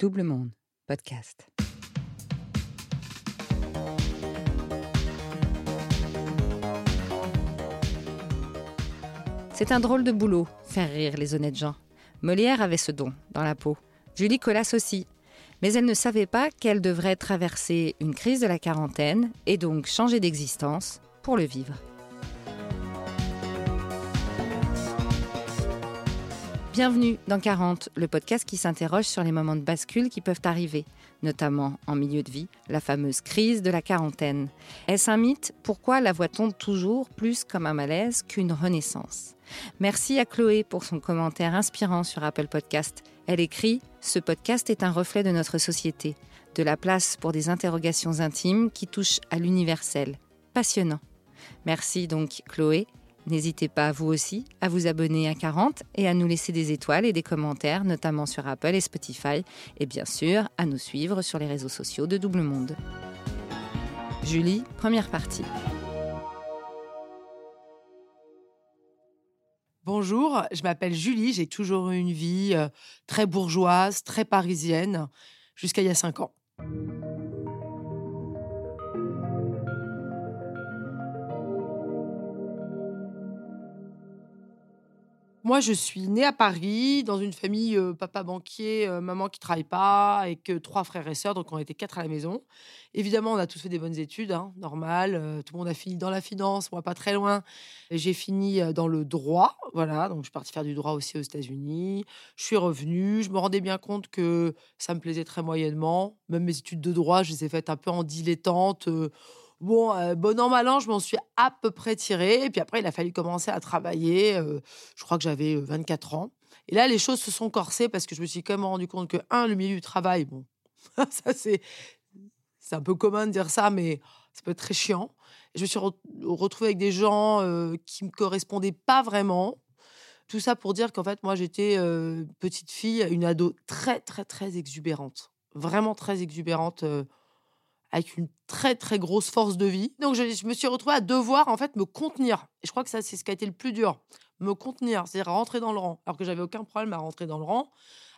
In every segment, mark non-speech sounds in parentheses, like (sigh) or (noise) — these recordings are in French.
Double Monde, podcast. C'est un drôle de boulot, faire rire les honnêtes gens. Molière avait ce don dans la peau. Julie Colas aussi. Mais elle ne savait pas qu'elle devrait traverser une crise de la quarantaine et donc changer d'existence pour le vivre. Bienvenue dans 40, le podcast qui s'interroge sur les moments de bascule qui peuvent arriver, notamment en milieu de vie, la fameuse crise de la quarantaine. Est-ce un mythe? Pourquoi la voit-on toujours plus comme un malaise qu'une renaissance? Merci à Chloé pour son commentaire inspirant sur Apple Podcast. Elle écrit Ce podcast est un reflet de notre société, de la place pour des interrogations intimes qui touchent à l'universel. Passionnant. Merci donc Chloé N'hésitez pas, vous aussi, à vous abonner à 40 et à nous laisser des étoiles et des commentaires, notamment sur Apple et Spotify, et bien sûr à nous suivre sur les réseaux sociaux de Double Monde. Julie, première partie. Bonjour, je m'appelle Julie, j'ai toujours eu une vie euh, très bourgeoise, très parisienne, jusqu'à il y a 5 ans. Moi, je suis née à Paris, dans une famille euh, papa banquier, euh, maman qui travaille pas, avec euh, trois frères et sœurs, donc on était quatre à la maison. Évidemment, on a tous fait des bonnes études, hein, normal. tout le monde a fini dans la finance, moi pas très loin. J'ai fini dans le droit, voilà. Donc je suis partie faire du droit aussi aux États-Unis. Je suis revenue, je me rendais bien compte que ça me plaisait très moyennement. Même mes études de droit, je les ai faites un peu en dilettante Bon, euh, bon an, mal an, je m'en suis à peu près tirée. Et puis après, il a fallu commencer à travailler. Euh, je crois que j'avais 24 euh, ans. Et là, les choses se sont corsées parce que je me suis quand même rendu compte que, un, le milieu du travail, bon, (laughs) ça c'est, un peu commun de dire ça, mais ça peut être très chiant. je me suis retrouvée avec des gens qui me correspondaient pas vraiment. Tout ça pour dire qu'en fait, moi, j'étais petite fille, une ado très, très, très exubérante. Vraiment très exubérante avec une très très grosse force de vie. Donc je, me suis retrouvée à devoir en fait me contenir. Et je crois que ça c'est ce qui a été le plus dur, me contenir, c'est-à-dire rentrer dans le rang. Alors que j'avais aucun problème à rentrer dans le rang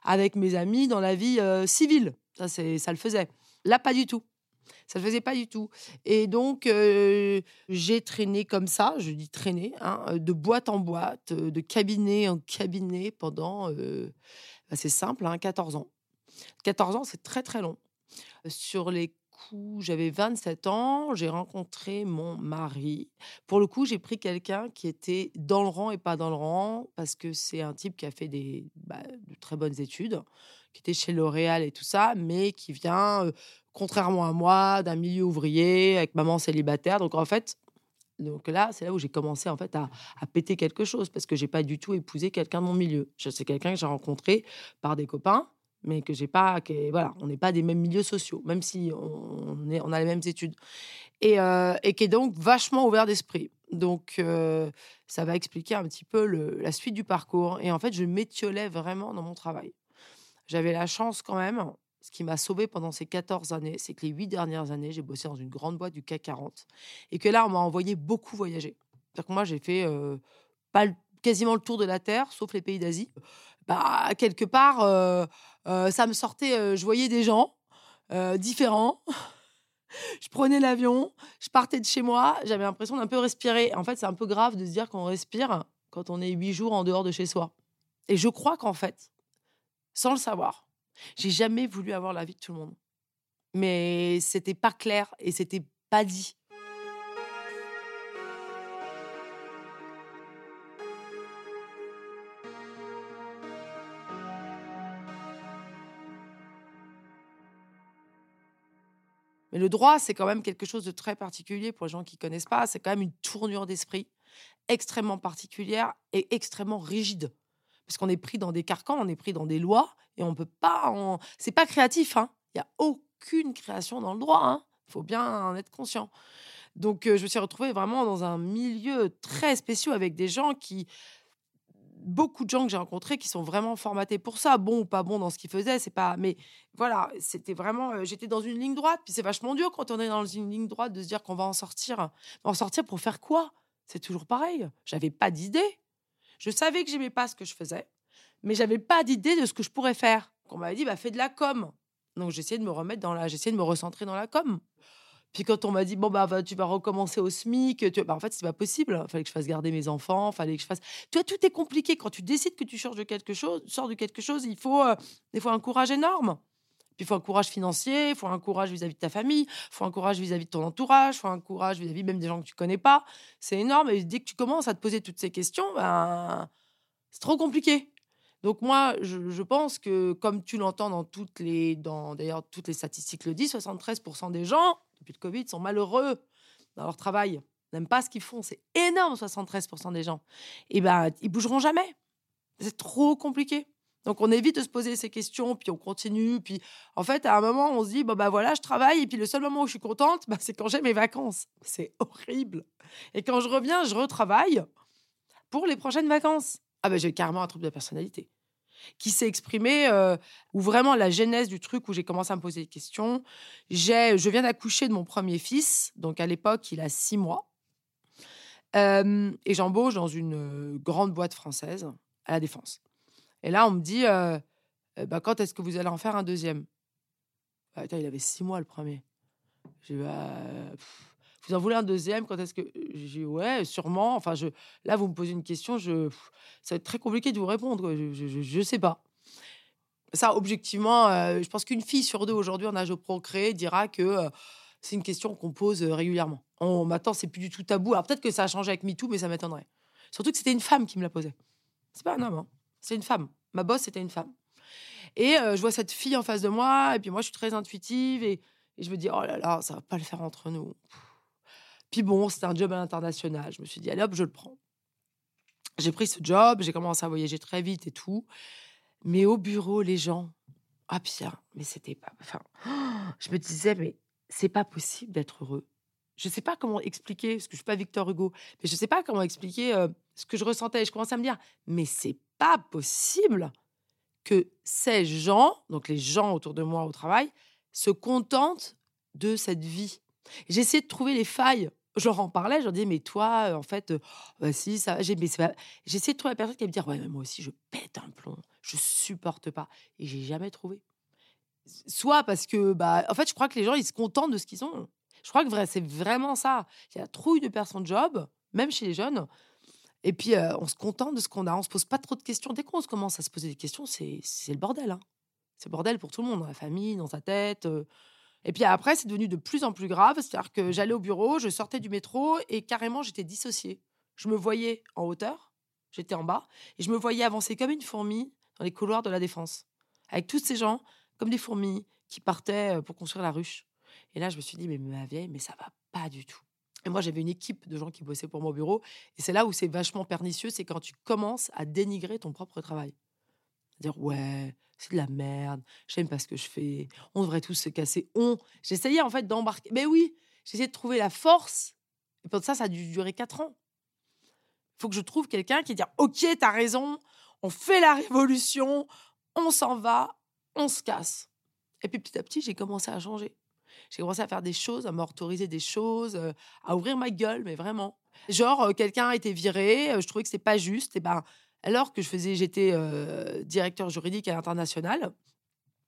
avec mes amis dans la vie euh, civile. Ça c'est ça le faisait. Là pas du tout. Ça le faisait pas du tout. Et donc, euh, j'ai traîné comme ça, je dis traîner, hein, de boîte en boîte, de cabinet en cabinet pendant, euh, bah, c'est simple, hein, 14 ans. 14 ans, c'est très très long. Sur les j'avais 27 ans, j'ai rencontré mon mari. Pour le coup, j'ai pris quelqu'un qui était dans le rang et pas dans le rang, parce que c'est un type qui a fait des bah, de très bonnes études, qui était chez L'Oréal et tout ça, mais qui vient, contrairement à moi, d'un milieu ouvrier, avec maman célibataire. Donc en fait, donc là, c'est là où j'ai commencé en fait à, à, péter quelque chose, parce que j'ai pas du tout épousé quelqu'un de mon milieu. C'est quelqu'un que j'ai rencontré par des copains mais que j'ai pas, que, voilà, on n'est pas des mêmes milieux sociaux, même si on, est, on a les mêmes études, et, euh, et qui est donc vachement ouvert d'esprit. Donc, euh, ça va expliquer un petit peu le, la suite du parcours. Et en fait, je m'étiolais vraiment dans mon travail. J'avais la chance quand même, ce qui m'a sauvé pendant ces 14 années, c'est que les 8 dernières années, j'ai bossé dans une grande boîte du CAC 40, et que là, on m'a envoyé beaucoup voyager. C'est-à-dire que moi, j'ai fait euh, pas quasiment le tour de la Terre, sauf les pays d'Asie. Bah, quelque part, ça me sortait, je voyais des gens différents. (laughs) je prenais l'avion, je partais de chez moi, j'avais l'impression d'un peu respirer. En fait, c'est un peu grave de se dire qu'on respire quand on est huit jours en dehors de chez soi. Et je crois qu'en fait, sans le savoir, j'ai jamais voulu avoir la vie de tout le monde. Mais c'était pas clair et c'était pas dit. Mais le droit, c'est quand même quelque chose de très particulier pour les gens qui connaissent pas. C'est quand même une tournure d'esprit extrêmement particulière et extrêmement rigide. Parce qu'on est pris dans des carcans, on est pris dans des lois et on peut pas. En... C'est pas créatif. Hein. Il n'y a aucune création dans le droit. Il hein. faut bien en être conscient. Donc, euh, je me suis retrouvée vraiment dans un milieu très spécial avec des gens qui beaucoup de gens que j'ai rencontrés qui sont vraiment formatés pour ça, bon ou pas bon dans ce qu'ils faisaient, c'est pas. Mais voilà, c'était vraiment. Euh, j'étais dans une ligne droite, puis c'est vachement dur quand on est dans une ligne droite de se dire qu'on va en sortir. En sortir pour faire quoi? C'est toujours pareil. J'avais pas d'idée. Je savais que j'aimais pas ce que je faisais, mais j'avais pas d'idée de ce que je pourrais faire qu'on m'avait dit, bah, fais de la com. Donc j'essayais de me remettre dans la, j'essayais de me recentrer dans la com. Puis quand on m'a dit bon bah tu vas recommencer au SMIC, tu... bah, en fait c'est pas possible. Fallait que je fasse garder mes enfants, fallait que je fasse. Toi tout est compliqué quand tu décides que tu sors de quelque chose, sors de quelque chose. Il faut euh, des fois un courage énorme. Puis il faut un courage financier, il faut un courage vis-à-vis de ta famille, il faut un courage vis-à-vis de ton entourage, il faut un courage vis-à-vis même des gens que tu connais pas. C'est énorme. Et dès que tu commences à te poser toutes ces questions, ben, c'est trop compliqué. Donc moi, je, pense que comme tu l'entends dans toutes les, d'ailleurs toutes les statistiques le disent, 73% des gens depuis le Covid sont malheureux dans leur travail, n'aiment pas ce qu'ils font. C'est énorme, 73% des gens. Et ben, ils bougeront jamais. C'est trop compliqué. Donc on évite de se poser ces questions, puis on continue. Puis en fait, à un moment, on se dit bah voilà, je travaille, et puis le seul moment où je suis contente, bah, c'est quand j'ai mes vacances. C'est horrible. Et quand je reviens, je retravaille pour les prochaines vacances. Ah ben j'ai carrément un trouble de personnalité qui s'est exprimé, euh, ou vraiment la genèse du truc où j'ai commencé à me poser des questions. J'ai, je viens d'accoucher de mon premier fils, donc à l'époque il a six mois, euh, et j'embauche dans une euh, grande boîte française à la défense. Et là on me dit, bah, quand est-ce que vous allez en faire un deuxième? Bah, Il avait six mois le premier. J'ai bah, vous en voulez un deuxième? Quand est-ce que j'ai ouais, sûrement. Enfin, je là, vous me posez une question, je ça va être très compliqué de vous répondre. Je, ne sais pas. Ça, objectivement, je pense qu'une fille sur deux aujourd'hui en âge de procréer dira que c'est une question qu'on pose régulièrement. On m'attend, c'est plus du tout tabou. Alors peut-être que ça a changé avec MeToo, mais ça m'étonnerait. Surtout que c'était une femme qui me la posait. C'est pas un homme, hein. c'est une femme. Ma boss, c'était une femme. Et je vois cette fille en face de moi, et puis moi, je suis très intuitive, et, et je me dis, oh là là, ça va pas le faire entre nous. Puis bon, c'était un job à l'international. Je me suis dit, allez hop, je le prends. J'ai pris ce job, j'ai commencé à voyager très vite et tout. Mais au bureau, les gens, ah Pierre, mais c'était pas. Enfin, je me disais, mais c'est pas possible d'être heureux. Je sais pas comment expliquer, parce que je suis pas Victor Hugo, mais je sais pas comment expliquer euh, ce que je ressentais. Je commençais à me dire, mais c'est pas possible que ces gens, donc les gens autour de moi au travail, se contentent de cette vie. J'ai essayé de trouver les failles je leur en parlais, je leur disais, mais toi, euh, en fait, euh, bah, si, ça j'ai, mais de trouver la personne qui allait me dire, ouais, mais moi aussi, je pète un plomb, je supporte pas. Et j'ai jamais trouvé. Soit parce que, bah, en fait, je crois que les gens, ils se contentent de ce qu'ils ont. Je crois que vrai, c'est vraiment ça. Il y a trop de personnes de job, même chez les jeunes. Et puis, euh, on se contente de ce qu'on a. On se pose pas trop de questions. Dès qu'on commence à se poser des questions, c'est, c'est le bordel. Hein. C'est le bordel pour tout le monde, dans la famille, dans sa tête. Et puis après, c'est devenu de plus en plus grave. C'est-à-dire que j'allais au bureau, je sortais du métro et carrément, j'étais dissociée. Je me voyais en hauteur, j'étais en bas, et je me voyais avancer comme une fourmi dans les couloirs de la défense, avec tous ces gens comme des fourmis qui partaient euh, pour construire la ruche. Et là, je me suis dit, mais ma vieille, mais ça va pas du tout. Et moi, j'avais une équipe de gens qui bossaient pour mon bureau. Et c'est là où c'est vachement pernicieux, c'est quand tu commences à dénigrer ton propre travail. Dire, ouais, c'est de la merde, j'aime pas ce que je fais, on devrait tous se casser. On. J'essayais en fait d'embarquer. Mais oui, j'essayais de trouver la force. Et pour ça, ça a dû durer quatre ans. Il faut que je trouve quelqu'un qui dit Ok, t'as raison, on fait la révolution, on s'en va, on se casse. Et puis petit à petit, j'ai commencé à changer. J'ai commencé à faire des choses, à m'autoriser des choses, euh, à ouvrir ma gueule, mais vraiment. Genre, euh, quelqu'un a été viré, euh, je trouvais que c'est pas juste, et ben alors que je faisais, j'étais euh, directeur juridique à l'international,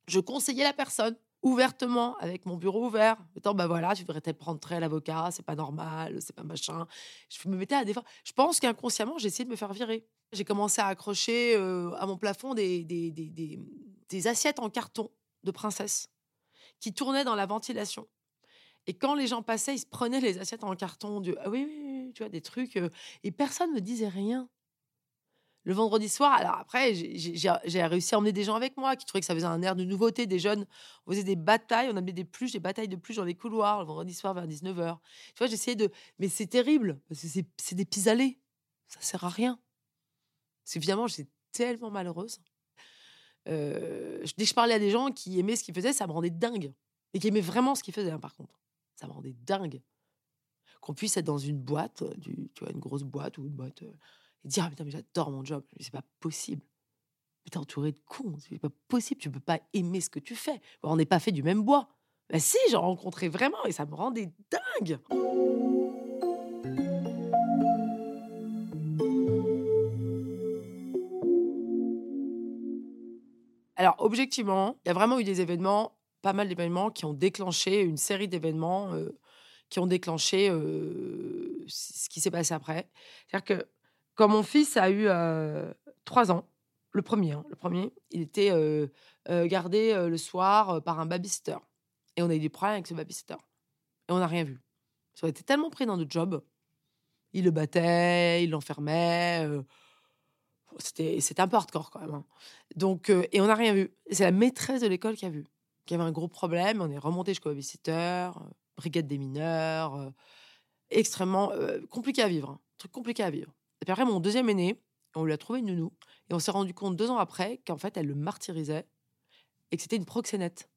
je conseillais la personne ouvertement avec mon bureau ouvert, étant bah voilà, tu devrais peut-être prendre très l'avocat, c'est pas normal, c'est pas machin. Je me mettais à défendre. Je pense qu'inconsciemment, j'ai essayé de me faire virer. J'ai commencé à accrocher euh, à mon plafond des, des, des, des, assiettes en carton de princesse qui tournaient dans la ventilation. Et quand les gens passaient, ils se prenaient les assiettes en carton. De, ah oui, tu vois, des trucs. Euh, et personne ne me disait rien le vendredi soir, alors après, j'ai réussi à emmener des gens avec moi qui trouvaient que ça faisait un air de nouveauté. Des jeunes, on faisait des batailles, on amenait des pluches, des batailles de pluches dans les couloirs le vendredi soir vers 19h. Tu vois, j'essayais de. Mais c'est terrible, c'est des pis-aller. Ça sert à rien. C'est évidemment, j'étais tellement malheureuse. Euh, dès que je parlais à des gens qui aimaient ce qu'ils faisaient, ça me rendait dingue. Et qui aimaient vraiment ce qu'ils faisaient, hein, par contre. Ça me rendait dingue. Qu'on puisse être dans une boîte, du, tu vois, une grosse boîte ou une boîte. Euh, dire ah, putain mais j'adore mon job mais c'est pas possible. Mais t'es entouré de cons c'est pas possible tu peux pas aimer ce que tu fais. On n'est pas fait du même bois. Bah si j'en rencontrais vraiment et ça me rendait dingue Alors, objectivement, il y a vraiment eu des événements, pas mal d'événements qui ont déclenché une série d'événements qui ont déclenché ce qui s'est passé après. C'est-à-dire que quand mon fils a eu trois ans, le premier, hein, le premier, il était gardé le soir par un babysitter. Et on a eu des problèmes avec ce babysitter. Et on n'a rien vu. Ça était tellement pris dans notre job. Il le battait, il l'enfermait. c'était, c'était un peu hardcore quand même. Hein. Donc, et on n'a rien vu. C'est la maîtresse de l'école qui a vu. Qui avait un gros problème. On est remonté jusqu'au babysitter, brigade des mineurs. extrêmement compliqué à vivre. Hein. Truc compliqué à vivre. Après, mon deuxième aîné, on lui a trouvé une nounou. Et on s'est rendu compte deux ans après qu'en fait, elle le martyrisait et que c'était une proxénète.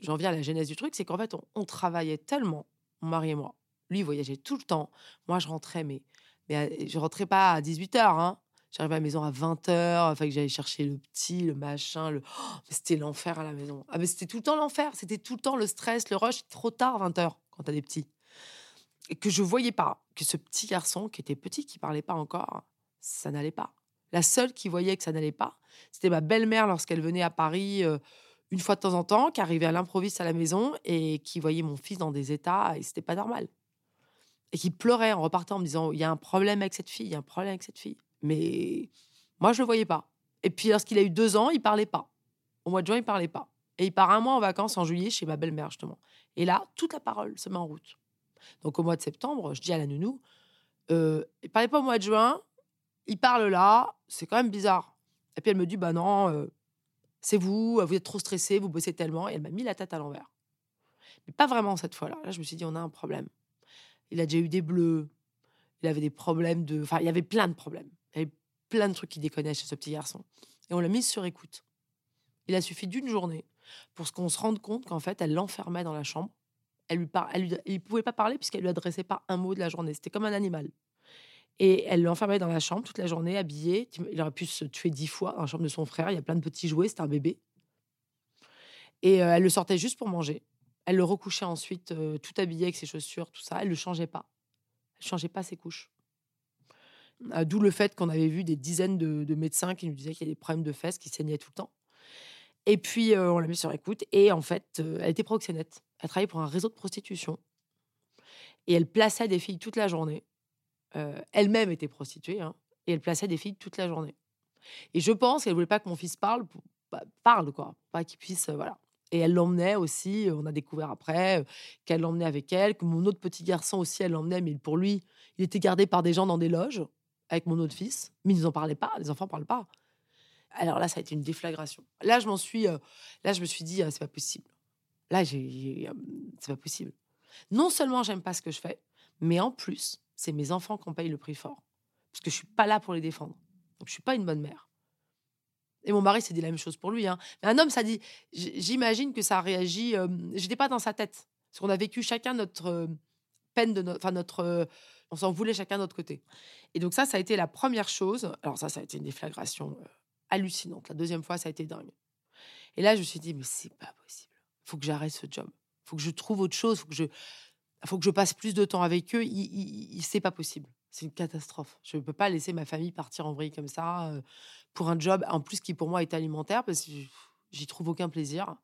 J'en viens à la genèse du truc, c'est qu'en fait, on, travaillait tellement, mon mari et moi. Lui, il voyageait tout le temps. Moi, je rentrais, mais, mais je rentrais pas à 18h. Hein. J'arrivais à la maison à 20h, enfin que j'allais chercher le petit, le machin, le... Oh, c'était l'enfer à la maison. Ah, mais c'était tout le temps l'enfer, c'était tout le temps le stress, le rush, trop tard, 20h, quand t'as des petits. Et que je voyais pas que ce petit garçon, qui était petit, qui parlait pas encore, ça n'allait pas. La seule qui voyait que ça n'allait pas, c'était ma belle-mère lorsqu'elle venait à Paris euh, une fois de temps en temps, qui arrivait à l'improviste à la maison et qui voyait mon fils dans des états et c'était pas normal. Et qui pleurait en repartant en me disant il y a un problème avec cette fille, il y a un problème avec cette fille. Mais moi je le voyais pas. Et puis lorsqu'il a eu deux ans, il parlait pas. Au mois de juin, il parlait pas. Et il part un mois en vacances en juillet chez ma belle-mère justement. Et là, toute la parole se met en route. Donc au mois de septembre, je dis à la nounou, euh, il parlait pas au mois de juin, il parle là, c'est quand même bizarre. Et puis elle me dit, bah non, euh, c'est vous, vous êtes trop stressé, vous bossez tellement. Et elle m'a mis la tête à l'envers. Mais pas vraiment cette fois-là. Là, je me suis dit, on a un problème. Il a déjà eu des bleus, il avait des problèmes de. Enfin, il y avait plein de problèmes. Il y avait plein de trucs qui déconnaient chez ce petit garçon. Et on l'a mise sur écoute. Il a suffi d'une journée pour qu'on se rende compte qu'en fait, elle l'enfermait dans la chambre. Elle lui, par... Il pouvait pas parler puisqu'elle lui adressait pas un mot de la journée. C'était comme un animal. Et elle l'enfermait dans la chambre toute la journée, habillée. Il aurait pu se tuer dix fois dans la chambre de son frère. Il y a plein de petits jouets, c'était un bébé. Et euh, elle le sortait juste pour manger. Elle le recouchait ensuite, euh, tout habillé avec ses chaussures, tout ça. Elle ne le changeait pas. Elle changeait pas ses couches. Euh, d'où le fait qu'on avait vu des dizaines de, médecins qui nous disaient qu'il y avait des problèmes de fesses qui saignaient tout le temps. Et puis, on l'a mis sur écoute. Et en fait, elle était proxénète. Elle travaillait pour un réseau de prostitution. Et elle plaçait des filles toute la journée euh, elle-même était prostituée, hein, et elle plaçait des filles toute la journée. Et je pense qu'elle voulait pas que mon fils parle, bah, parle quoi, pas qu'il puisse, euh, voilà. Et elle l'emmenait aussi, on a découvert après qu'elle l'emmenait avec elle, que mon autre petit garçon aussi, elle l'emmenait, mais pour lui, il était gardé par des gens dans des loges avec mon autre fils, mais ils n'en parlaient pas, les enfants parlent pas. Alors là, ça a été une déflagration. Là, je m'en suis, euh, là, je me suis dit, c'est pas possible. Là, j'ai, c'est pas possible. Non seulement j'aime pas ce que je fais, mais en plus, c'est mes enfants qui en payent le prix fort. Parce que je suis pas là pour les défendre. Donc je suis pas une bonne mère. Et mon mari s'est dit la même chose pour lui. Hein. Mais un homme, ça dit, j'imagine que ça a réagi. Je J'étais pas dans sa tête. Parce qu'on a vécu chacun notre peine de notre, enfin notre, on s'en voulait chacun de notre côté. Et donc ça, ça a été la première chose. Alors ça, ça a été une déflagration hallucinante. La deuxième fois, ça a été dingue. Et là, je me suis dit, mais c'est pas possible. Faut que j'arrête ce job. Faut que je trouve autre chose. Faut que je, il faut que je passe plus de temps avec eux. Il, c'est pas possible. C'est une catastrophe. Je ne peux pas laisser ma famille partir en vrille comme ça euh, pour un job, en plus qui pour moi est alimentaire, parce que j'y trouve aucun plaisir.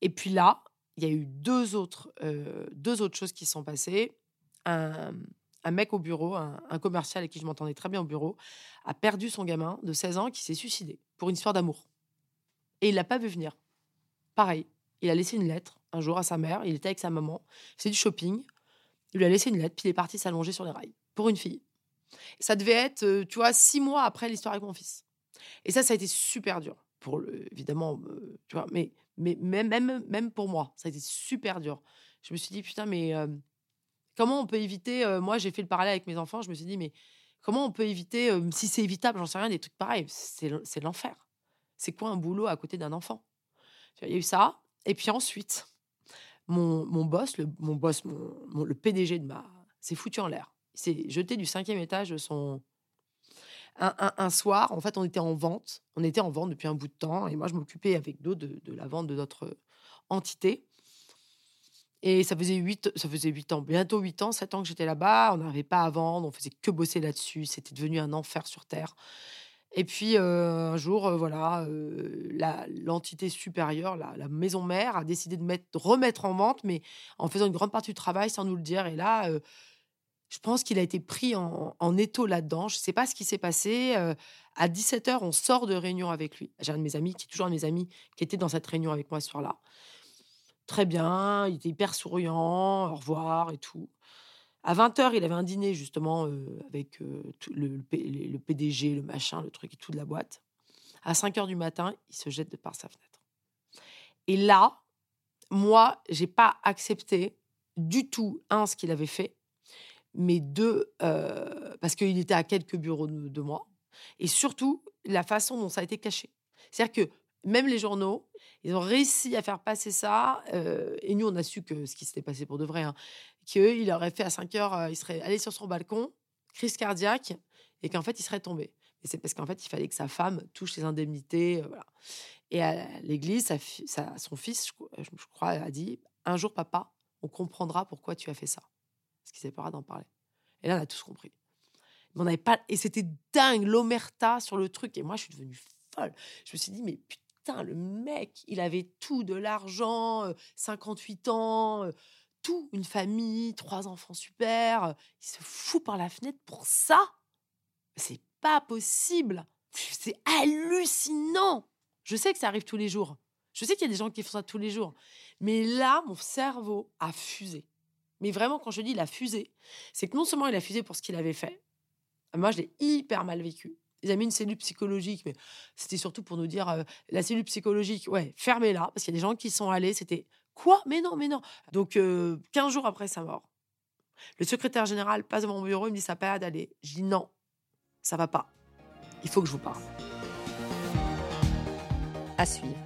Et puis là, il y a eu deux autres, euh, deux autres choses qui sont passées. Un, mec au bureau, un, un, commercial avec qui je m'entendais très bien au bureau, a perdu son gamin de 16 ans qui s'est suicidé pour une histoire d'amour. Et il l'a pas vu venir. Pareil, il a laissé une lettre un jour à sa mère. Il était avec sa maman. C'est du shopping. Il lui a laissé une lettre, puis il est parti s'allonger sur les rails pour une fille. Ça devait être, euh, tu vois, six mois après l'histoire avec mon fils. Et ça, ça a été super dur. Pour évidemment, euh, tu vois, mais, mais même, même, même pour moi, ça a été super dur. Je me suis dit, putain, mais euh, comment on peut éviter Moi, j'ai fait le parallèle avec mes enfants. Je me suis dit, mais comment on peut éviter, si c'est évitable, j'en sais rien, des trucs pareils. C'est l'enfer. C'est quoi un boulot à côté d'un enfant? Il y a eu ça. Et puis ensuite, mon, mon boss, le, mon boss, mon, le PDG de ma, s'est foutu en l'air. Il s'est jeté du cinquième étage de son. Un, un, soir, en fait, on était en vente. On était en vente depuis un bout de temps. Et moi, je m'occupais avec d'autres de, la vente de notre entité. Et ça faisait huit, ça faisait huit ans, bientôt huit ans, sept ans que j'étais là-bas. On n'arrivait pas à vendre. On faisait que bosser là-dessus. C'était devenu un enfer sur terre. Et puis un jour, voilà, l'entité supérieure, la, maison mère, a décidé de remettre en vente, mais en faisant une grande partie du travail sans nous le dire. Et là, je pense qu'il a été pris en, en étau là-dedans. Je ne sais pas ce qui s'est passé. à 17h, on sort de réunion avec lui. J'ai un de mes amis, qui est toujours un de mes amis, qui était dans cette réunion avec moi ce soir-là. Très bien, il était hyper souriant, au revoir et tout. À 20h, il avait un dîner justement avec le, le, PDG, le machin, le truc et tout de la boîte. À 5h du matin, il se jette de par sa fenêtre. Et là, moi, j'ai pas accepté du tout, un, ce qu'il avait fait, mais deux, parce qu'il était à quelques bureaux de, moi, et surtout la façon dont ça a été caché. C'est-à-dire que même les journaux, ils ont réussi à faire passer ça. et nous, on a su que ce qui s'était passé pour de vrai, hein, qu'il aurait fait à 5 heures, il serait allé sur son balcon, crise cardiaque, et qu'en fait, il serait tombé. Et c'est parce qu'en fait, il fallait que sa femme touche les indemnités. voilà. Et à l'église, son fils, je, crois, a dit Un jour, papa, on comprendra pourquoi tu as fait ça. Parce qu'il s'est pas d'en parler. Et là, on a tous compris. Mais on n'avait pas. Et c'était dingue, l'omerta sur le truc. Et moi, je suis devenue folle. Je me suis dit Mais putain, le mec, il avait tout, de l'argent, 58 ans, tout, une famille, trois enfants super. Il se fout par la fenêtre pour ça C'est pas possible. C'est hallucinant. Je sais que ça arrive tous les jours. Je sais qu'il y a des gens qui font ça tous les jours. Mais là, mon cerveau a fusé. Mais vraiment, quand je dis il a fusé, c'est que non seulement il a fusé pour ce qu'il avait fait, moi je l'ai hyper mal vécu ils avaient mis une cellule psychologique, mais c'était surtout pour nous dire la cellule psychologique, ouais, fermez-la, parce qu'il y a des gens qui sont allés, c'était quoi? Mais non, mais non. Donc, 15 jours après sa mort, le secrétaire général passe devant mon bureau, il me dit ça pas d'aller. Je dis non, ça va pas. Il faut que je vous parle. À suivre.